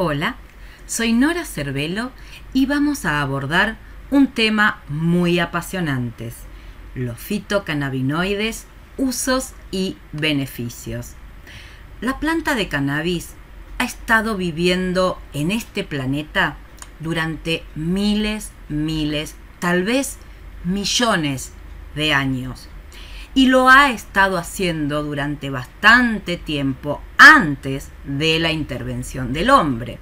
Hola, soy Nora Cervelo y vamos a abordar un tema muy apasionante, los fitocannabinoides, usos y beneficios. La planta de cannabis ha estado viviendo en este planeta durante miles, miles, tal vez millones de años. Y lo ha estado haciendo durante bastante tiempo antes de la intervención del hombre.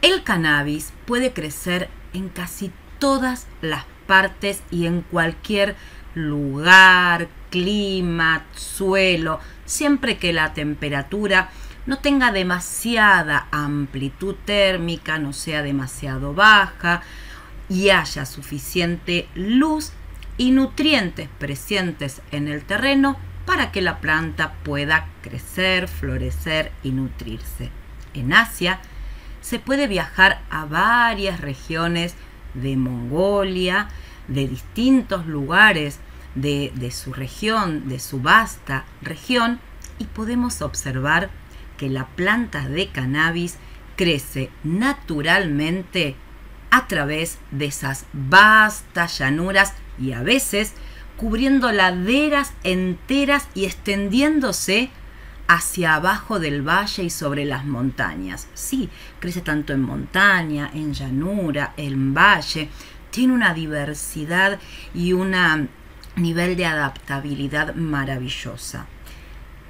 El cannabis puede crecer en casi todas las partes y en cualquier lugar, clima, suelo, siempre que la temperatura no tenga demasiada amplitud térmica, no sea demasiado baja y haya suficiente luz y nutrientes presentes en el terreno para que la planta pueda crecer, florecer y nutrirse. En Asia se puede viajar a varias regiones de Mongolia, de distintos lugares de, de, su región, de su vasta región, y podemos observar que la planta de cannabis crece naturalmente a través de esas vastas llanuras y a veces cubriendo laderas enteras y extendiéndose hacia abajo del valle y sobre las montañas. Sí, crece tanto en montaña, en llanura, en valle, tiene una diversidad y un nivel de adaptabilidad maravillosa.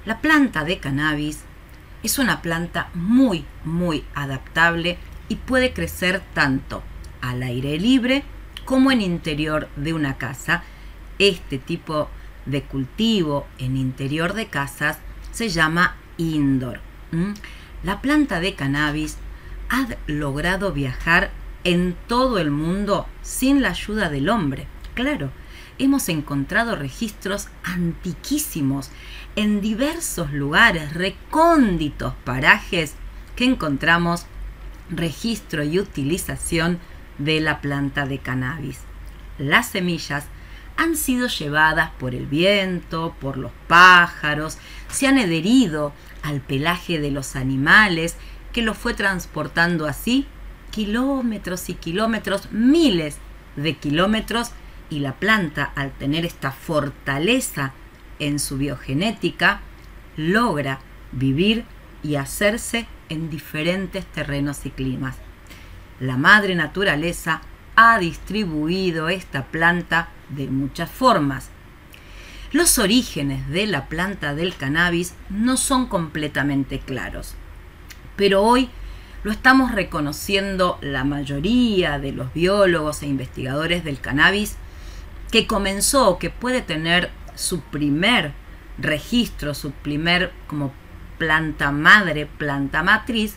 La planta de cannabis es una planta muy, muy adaptable y puede crecer tanto al aire libre como en interior de una casa. Este tipo de cultivo en interior de casas se llama indoor. La planta de cannabis ha logrado viajar en todo el mundo sin la ayuda del hombre. Claro, hemos encontrado registros antiquísimos en diversos lugares, recónditos parajes que encontramos registro y utilización de la planta de cannabis. Las semillas han sido llevadas por el viento, por los pájaros, se han adherido al pelaje de los animales que lo fue transportando así kilómetros y kilómetros, miles de kilómetros, y la planta al tener esta fortaleza en su biogenética, logra vivir y hacerse en diferentes terrenos y climas. La madre naturaleza ha distribuido esta planta de muchas formas. Los orígenes de la planta del cannabis no son completamente claros, pero hoy lo estamos reconociendo la mayoría de los biólogos e investigadores del cannabis que comenzó, que puede tener su primer registro, su primer como planta madre, planta matriz,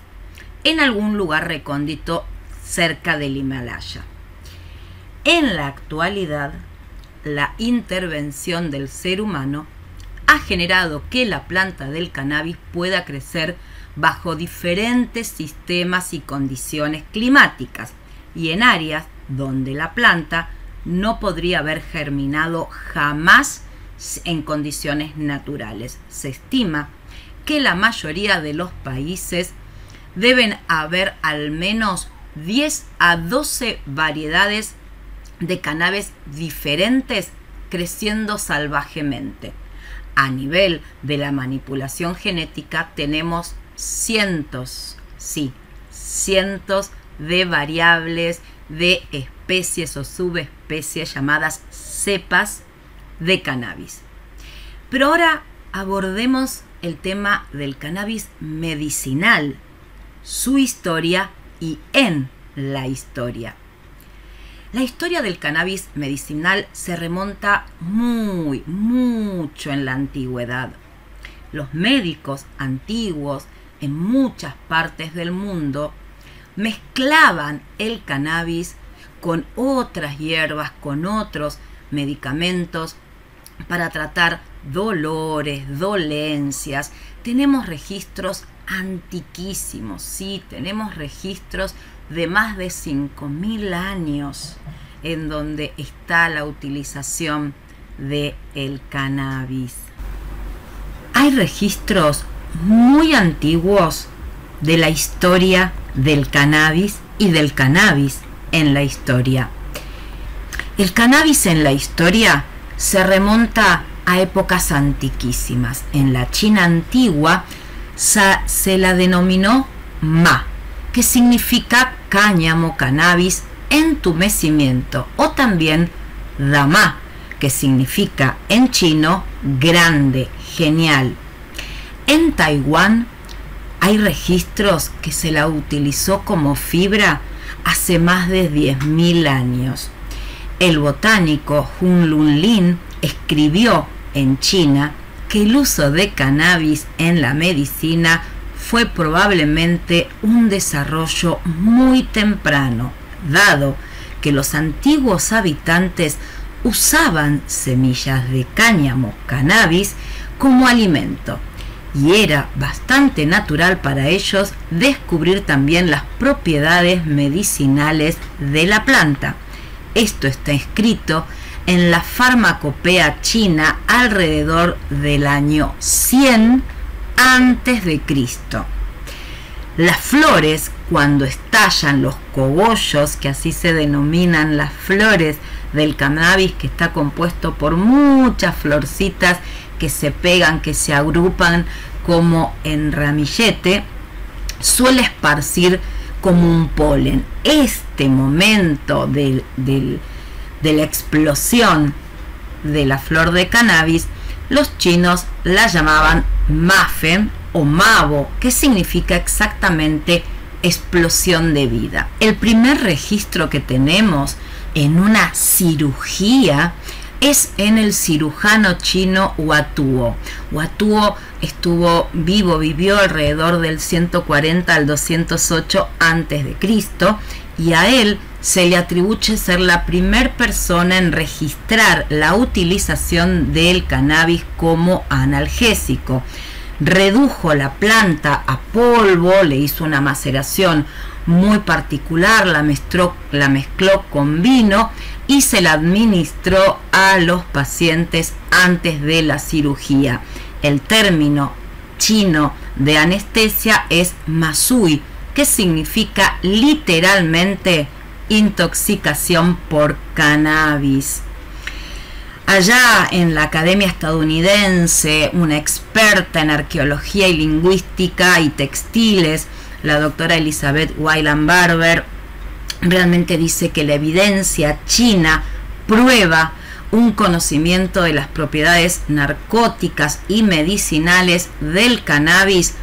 en algún lugar recóndito cerca del Himalaya. En la actualidad, la intervención del ser humano ha generado que la planta del cannabis pueda crecer bajo diferentes sistemas y condiciones climáticas y en áreas donde la planta no podría haber germinado jamás en condiciones naturales. Se estima que la mayoría de los países deben haber al menos 10 a 12 variedades de cannabis diferentes creciendo salvajemente. A nivel de la manipulación genética tenemos cientos, sí, cientos de variables de especies o subespecies llamadas cepas de cannabis. Pero ahora abordemos el tema del cannabis medicinal, su historia y en la historia. La historia del cannabis medicinal se remonta muy, mucho en la antigüedad. Los médicos antiguos en muchas partes del mundo mezclaban el cannabis con otras hierbas, con otros medicamentos para tratar dolores, dolencias. Tenemos registros antiquísimos, sí, tenemos registros de más de 5.000 años en donde está la utilización del el cannabis. Hay registros muy antiguos de la historia del cannabis y del cannabis en la historia. El cannabis en la historia se remonta a épocas antiquísimas. En la China antigua se la denominó ma, que significa cáñamo, cannabis, entumecimiento, o también dama, que significa en chino grande, genial. En Taiwán hay registros que se la utilizó como fibra hace más de 10.000 años. El botánico Hun Lun Lin escribió en China que el uso de cannabis en la medicina fue probablemente un desarrollo muy temprano, dado que los antiguos habitantes usaban semillas de cáñamo, cannabis, como alimento y era bastante natural para ellos descubrir también las propiedades medicinales de la planta. Esto está escrito en la farmacopea china alrededor del año 100 antes de Cristo. Las flores, cuando estallan los cogollos, que así se denominan las flores del cannabis, que está compuesto por muchas florcitas que se pegan, que se agrupan como en ramillete, suele esparcir como un polen. Este momento de la explosión de la flor de cannabis, los chinos la llamaban mafen o mavo, que significa exactamente explosión de vida. El primer registro que tenemos en una cirugía es en el cirujano chino Huatuo. Huatuo estuvo vivo, vivió alrededor del 140 al 208 antes de Cristo y a él se le atribuye ser la primera persona en registrar la utilización del cannabis como analgésico. Redujo la planta a polvo, le hizo una maceración muy particular, la mezcló, la mezcló con vino y se la administró a los pacientes antes de la cirugía. El término chino de anestesia es masui, que significa literalmente intoxicación por cannabis. Allá en la Academia Estadounidense, una experta en arqueología y lingüística y textiles, la doctora Elizabeth Wyland Barber, realmente dice que la evidencia china prueba un conocimiento de las propiedades narcóticas y medicinales del cannabis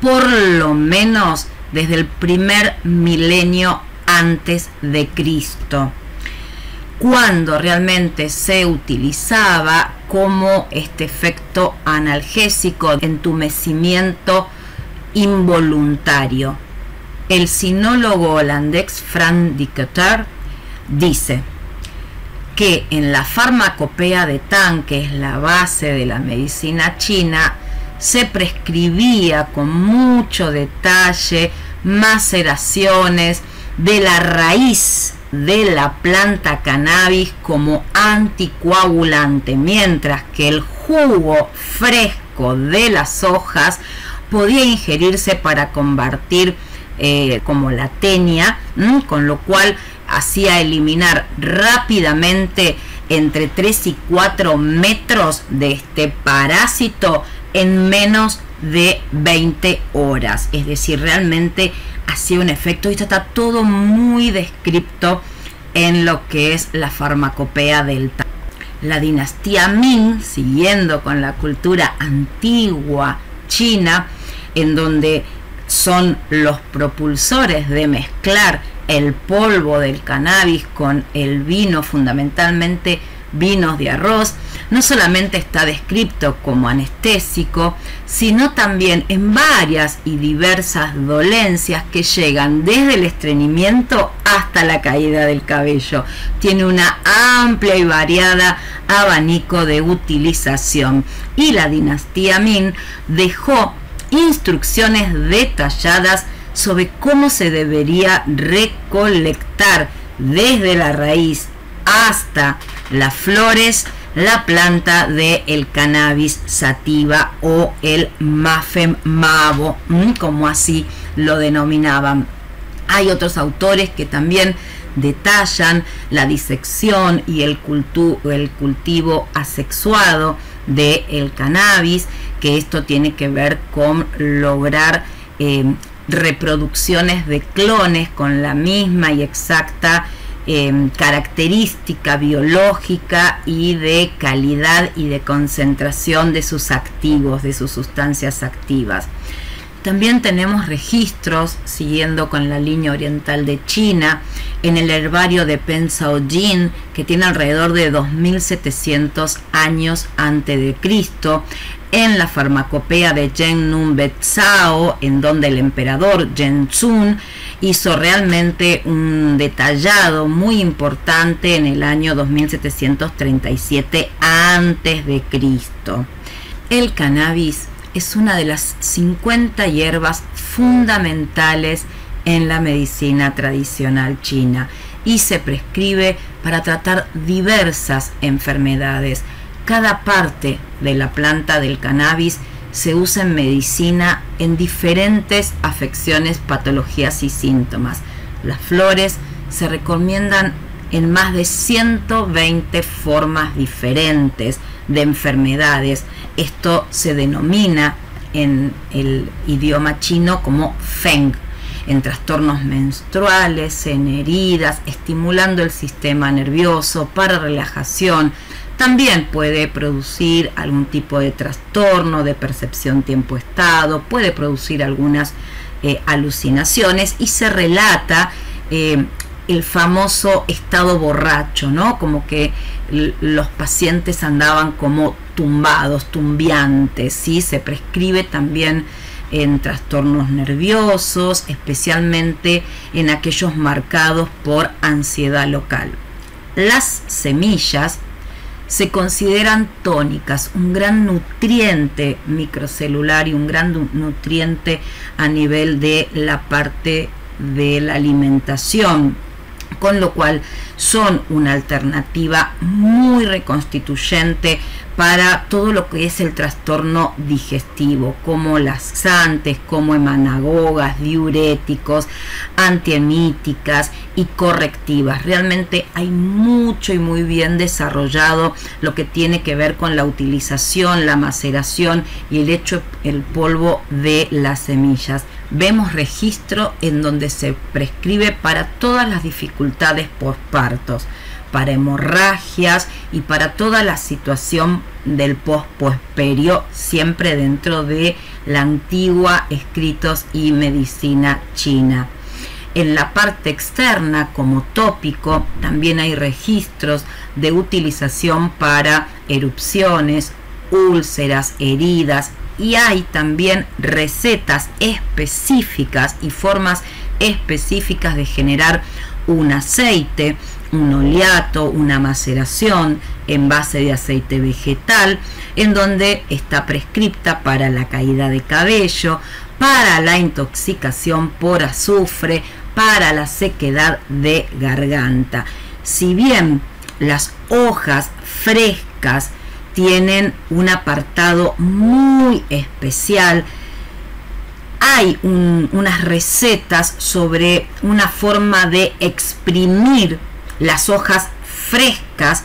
por lo menos desde el primer milenio antes de Cristo, cuando realmente se utilizaba como este efecto analgésico, entumecimiento involuntario. El sinólogo holandés Frank Dicketer dice que en la farmacopea de Tang, que es la base de la medicina china, se prescribía con mucho detalle maceraciones de la raíz de la planta cannabis como anticoagulante, mientras que el jugo fresco de las hojas podía ingerirse para combatir eh, como la tenia, con lo cual hacía eliminar rápidamente entre 3 y 4 metros de este parásito en menos de 20 horas. Es decir, realmente hacía un efecto y está todo muy descrito en lo que es la farmacopea delta. La dinastía Ming, siguiendo con la cultura antigua china, en donde son los propulsores de mezclar el polvo del cannabis con el vino, fundamentalmente vinos de arroz, no solamente está descrito como anestésico, sino también en varias y diversas dolencias que llegan desde el estreñimiento hasta la caída del cabello. Tiene una amplia y variada abanico de utilización y la dinastía Min dejó instrucciones detalladas sobre cómo se debería recolectar desde la raíz hasta las flores la planta del el cannabis sativa o el mafem mavo, como así lo denominaban. Hay otros autores que también detallan la disección y el, el cultivo asexuado del el cannabis, que esto tiene que ver con lograr eh, reproducciones de clones con la misma y exacta eh, característica biológica y de calidad y de concentración de sus activos, de sus sustancias activas. También tenemos registros, siguiendo con la línea oriental de China, en el herbario de Jin, que tiene alrededor de 2700 años antes de Cristo, en la farmacopea de Nun Betzao, en donde el emperador Zun hizo realmente un detallado muy importante en el año 2737 antes de Cristo. El cannabis es una de las 50 hierbas fundamentales en la medicina tradicional china y se prescribe para tratar diversas enfermedades. Cada parte de la planta del cannabis se usa en medicina en diferentes afecciones, patologías y síntomas. Las flores se recomiendan en más de 120 formas diferentes de enfermedades. Esto se denomina en el idioma chino como Feng, en trastornos menstruales, en heridas, estimulando el sistema nervioso para relajación. También puede producir algún tipo de trastorno de percepción tiempo-estado, puede producir algunas eh, alucinaciones y se relata eh, el famoso estado borracho, ¿no? Como que los pacientes andaban como tumbados, tumbiantes, ¿sí? Se prescribe también en trastornos nerviosos, especialmente en aquellos marcados por ansiedad local. Las semillas se consideran tónicas, un gran nutriente microcelular y un gran nutriente a nivel de la parte de la alimentación con lo cual son una alternativa muy reconstituyente para todo lo que es el trastorno digestivo, como laxantes, como emanagogas, diuréticos, antiemíticas y correctivas. Realmente hay mucho y muy bien desarrollado lo que tiene que ver con la utilización, la maceración y el hecho el polvo de las semillas vemos registro en donde se prescribe para todas las dificultades postpartos, para hemorragias y para toda la situación del pospuesperio, siempre dentro de la antigua escritos y medicina china. En la parte externa, como tópico, también hay registros de utilización para erupciones, úlceras, heridas, y hay también recetas específicas y formas específicas de generar un aceite, un oleato, una maceración en base de aceite vegetal, en donde está prescripta para la caída de cabello, para la intoxicación por azufre, para la sequedad de garganta. Si bien las hojas frescas tienen un apartado muy especial. Hay unas recetas sobre una forma de exprimir las hojas frescas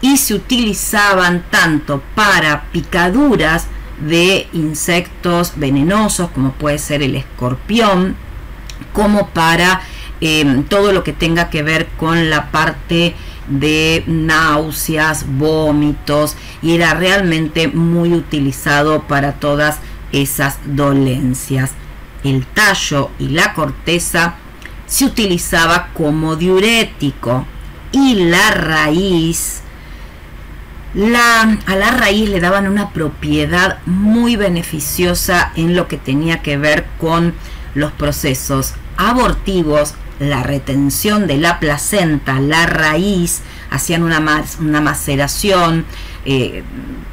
y se utilizaban tanto para picaduras de insectos venenosos como puede ser el escorpión, como para eh, todo lo que tenga que ver con la parte de náuseas, vómitos y era realmente muy utilizado para todas esas dolencias. El tallo y la corteza se utilizaba como diurético y la raíz la, a la raíz le daban una propiedad muy beneficiosa en lo que tenía que ver con los procesos abortivos, la retención de la placenta, la raíz, hacían una, una maceración eh,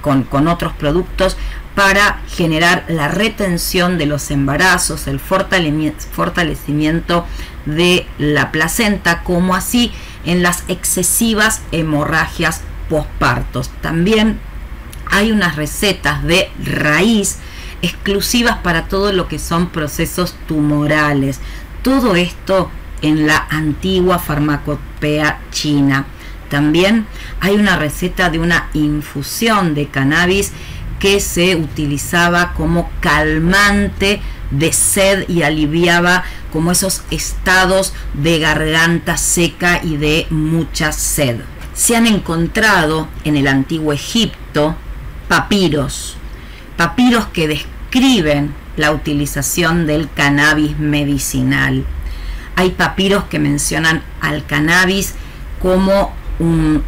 con, con otros productos para generar la retención de los embarazos, el fortalecimiento de la placenta, como así en las excesivas hemorragias pospartos. También hay unas recetas de raíz exclusivas para todo lo que son procesos tumorales, Todo esto en la antigua farmacopea china. También hay una receta de una infusión de cannabis que se utilizaba como calmante de sed y aliviaba como esos estados de garganta seca y de mucha sed. Se han encontrado en el antiguo Egipto papiros, papiros que describen la utilización del cannabis medicinal. Hay papiros que mencionan al cannabis como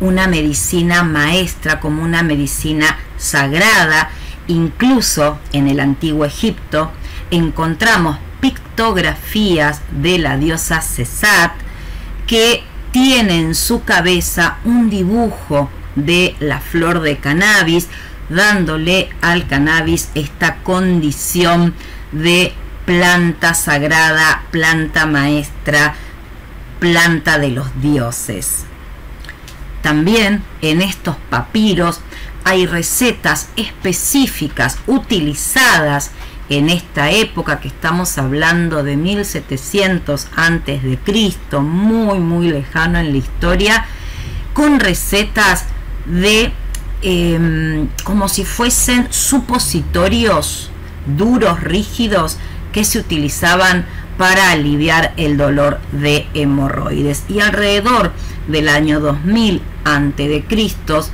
una medicina maestra, como una medicina sagrada. Incluso en el antiguo Egipto encontramos pictografías de la diosa Cesat que tiene en su cabeza un dibujo de la flor de cannabis, dándole al cannabis esta condición de planta sagrada, planta maestra, planta de los dioses. También en estos papiros hay recetas específicas utilizadas en esta época que estamos hablando de 1700 antes de Cristo, muy muy lejano en la historia, con recetas de em, como si fuesen supositorios duros, rígidos, que se utilizaban para aliviar el dolor de hemorroides. Y alrededor del año 2000 antes de Cristo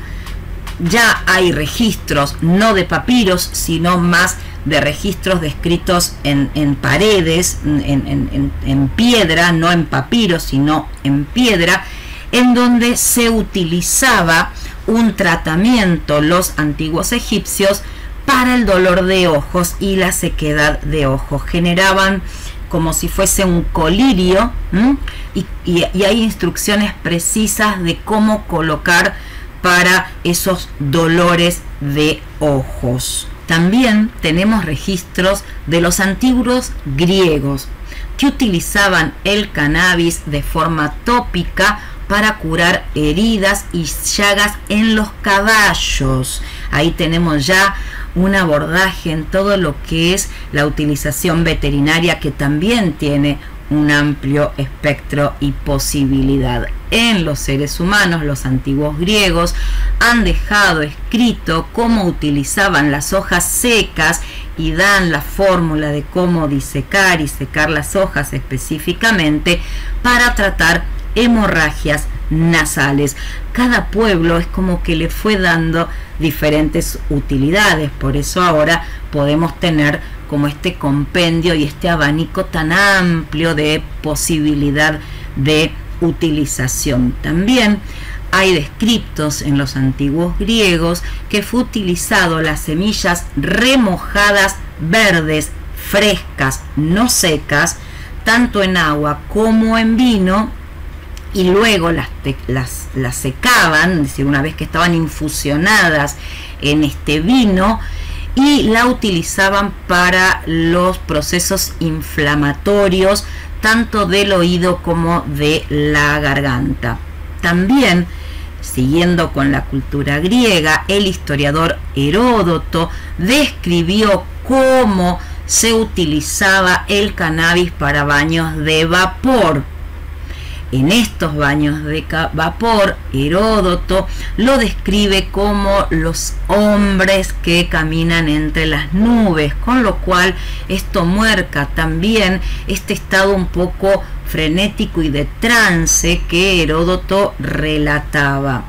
ya hay registros no de papiros, sino más de registros descritos en, en paredes, en, en, piedra, no en papiros, sino en piedra, en donde se utilizaba un tratamiento los antiguos egipcios para el dolor de ojos y la sequedad de ojos. Generaban como si fuese un colirio y, y, hay instrucciones precisas de cómo colocar para esos dolores de ojos. También tenemos registros de los antiguos griegos que utilizaban el cannabis de forma tópica para curar heridas y llagas en los caballos. Ahí tenemos ya un abordaje en todo lo que es la utilización veterinaria que también tiene un amplio espectro y posibilidad. En los seres humanos, los antiguos griegos han dejado escrito cómo utilizaban las hojas secas y dan la fórmula de cómo disecar y secar las hojas específicamente para tratar hemorragias nasales. Cada pueblo es como que le fue dando diferentes utilidades, por eso ahora podemos tener como este compendio y este abanico tan amplio de posibilidad de utilización. También hay descriptos en los antiguos griegos que fue utilizado las semillas remojadas verdes, frescas, no secas, tanto en agua como en vino, y luego las, las, las secaban, es decir, una vez que estaban infusionadas en este vino, y la utilizaban para los procesos inflamatorios tanto del oído como de la garganta. También, siguiendo con la cultura griega, el historiador Heródoto describió cómo se utilizaba el cannabis para baños de vapor en estos baños de vapor, Heródoto lo describe como los hombres que caminan entre las nubes, con lo cual esto muerca también este estado un poco frenético y de trance que Heródoto relataba.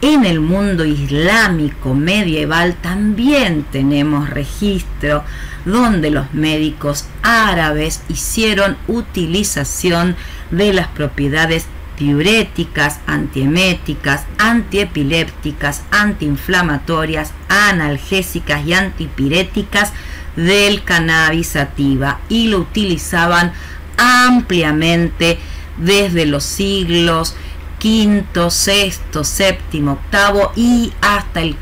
En el mundo islámico medieval también tenemos registro donde los médicos árabes hicieron utilización de las propiedades diuréticas, antieméticas, antiepilépticas, antiinflamatorias, analgésicas y antipiréticas del cannabis sativa y lo utilizaban ampliamente desde los siglos V, VI, VII, VIII y hasta el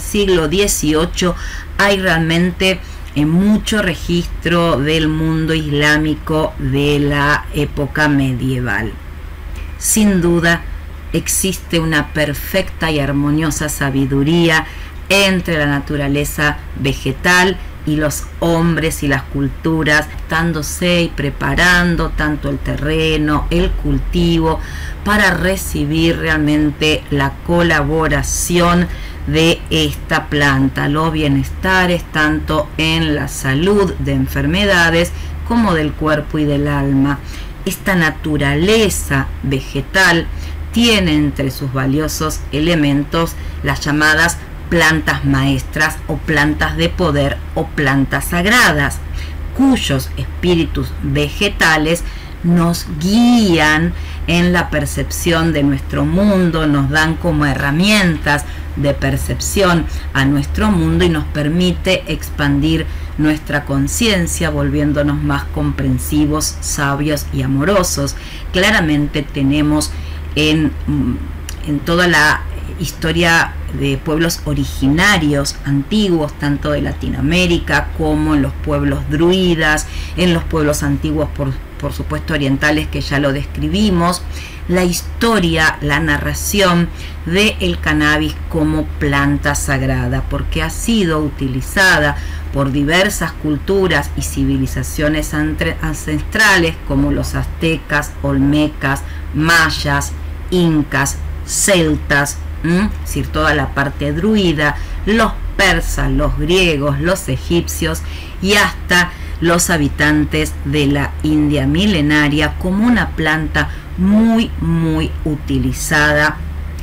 siglo XVIII hay realmente en mucho registro del mundo islámico de la época medieval. Sin duda, existe una perfecta y armoniosa sabiduría entre la naturaleza vegetal y los hombres y las culturas, dándose y preparando tanto el terreno, el cultivo, para recibir realmente la colaboración de esta planta, los bienestares tanto en la salud de enfermedades como del cuerpo y del alma. Esta naturaleza vegetal tiene entre sus valiosos elementos las llamadas plantas maestras o plantas de poder o plantas sagradas, cuyos espíritus vegetales nos guían en la percepción de nuestro mundo, nos dan como herramientas de percepción a nuestro mundo y nos permite expandir nuestra conciencia volviéndonos más comprensivos, sabios y amorosos. Claramente tenemos en, en toda la historia de pueblos originarios antiguos, tanto de Latinoamérica como en los pueblos druidas, en los pueblos antiguos, por, por supuesto, orientales, que ya lo describimos, la historia, la narración del el cannabis como planta sagrada, porque ha sido utilizada por diversas culturas y civilizaciones ancestrales como los aztecas, olmecas, mayas, incas, celtas, es decir, toda la parte druida, los persas, los griegos, los egipcios y hasta los habitantes de la India milenaria como una planta muy muy utilizada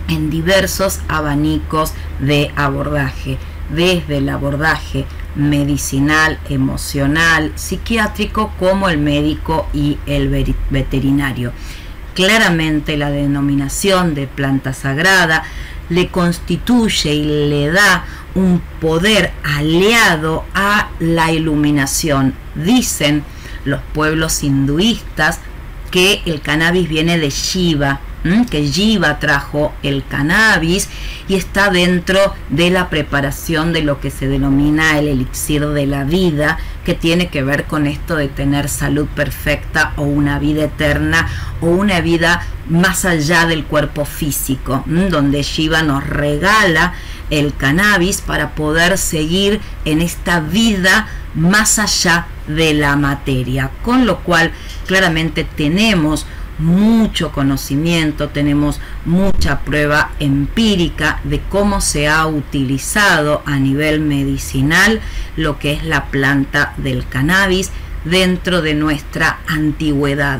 en diversos abanicos de abordaje, desde el abordaje medicinal, emocional, psiquiátrico como el médico y el veterinario. Claramente la denominación de planta sagrada le constituye y le da un poder aliado a la iluminación. Dicen los pueblos hinduistas que el cannabis viene de Shiva, que Shiva trajo el cannabis y está dentro de la preparación de lo que se denomina el elixir de la vida, que tiene que ver con esto de tener salud perfecta o una vida eterna o una vida más allá del cuerpo físico, donde Shiva nos regala el cannabis para poder seguir en esta vida más allá de la materia, con lo cual claramente tenemos mucho conocimiento, tenemos mucha prueba empírica de cómo se ha utilizado a nivel medicinal lo que es la planta del cannabis dentro de nuestra antigüedad.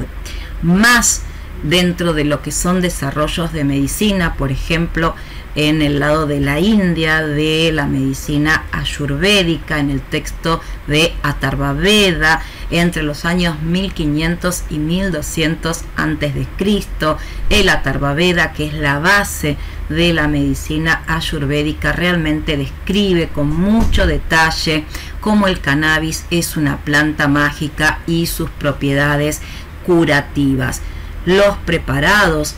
Más dentro de lo que son desarrollos de medicina, por ejemplo, en el lado de la India, de la medicina ayurvédica, en el texto de Atharvaveda, entre los años 1500 y 1200 antes de Cristo, el Atharvaveda, que es la base de la medicina ayurvédica, realmente describe con mucho detalle cómo el cannabis es una planta mágica y sus propiedades curativas. Los preparados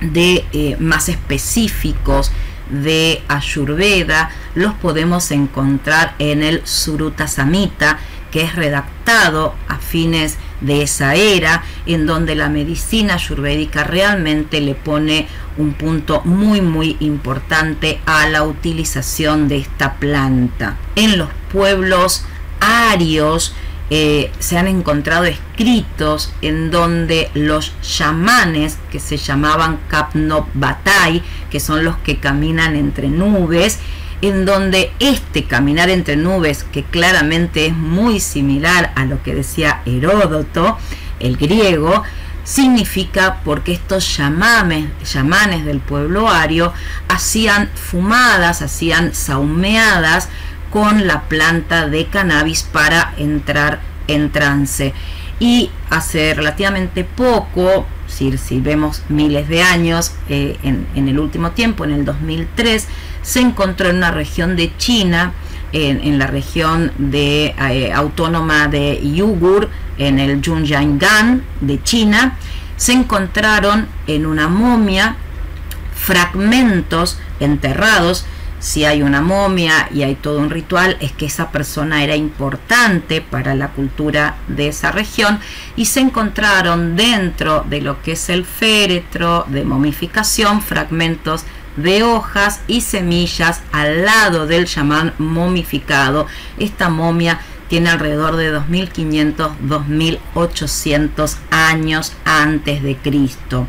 de eh, más específicos de Ayurveda los podemos encontrar en el Suruta Samhita que es redactado a fines de esa era, en donde la medicina ayurvédica realmente le pone un punto muy muy importante a la utilización de esta planta. En los pueblos arios eh, se han encontrado escritos en donde los chamanes, que se llamaban Kapnobatai, que son los que caminan entre nubes, en donde este caminar entre nubes, que claramente es muy similar a lo que decía Heródoto, el griego, significa porque estos chamanes, chamanes del pueblo ario hacían fumadas, hacían saumeadas con la planta de cannabis para entrar en trance. Y hace relativamente poco, si, vemos miles de años, eh, en, el último tiempo, en el 2003, se encontró en una región de China, en, la región de, eh, autónoma de Yugur, en el Yunjiangan de China, se encontraron en una momia fragmentos enterrados si hay una momia y hay todo un ritual, es que esa persona era importante para la cultura de esa región y se encontraron dentro de lo que es el féretro de momificación fragmentos de hojas y semillas al lado del chamán momificado. Esta momia tiene alrededor de 2500, 2800 años antes de Cristo.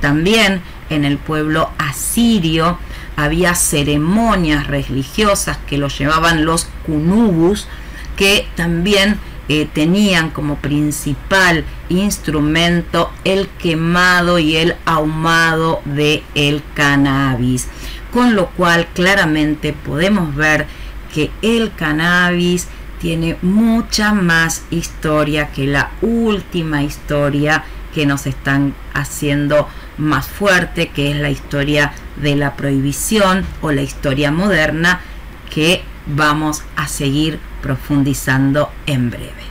También en el pueblo asirio había ceremonias religiosas que lo llevaban los kunubus, que también eh, tenían como principal instrumento el quemado y el ahumado de el cannabis, con lo cual claramente podemos ver que el cannabis tiene mucha más historia que la última historia que nos están haciendo más fuerte, que es la historia de la prohibición o la historia moderna que vamos a seguir profundizando en breve.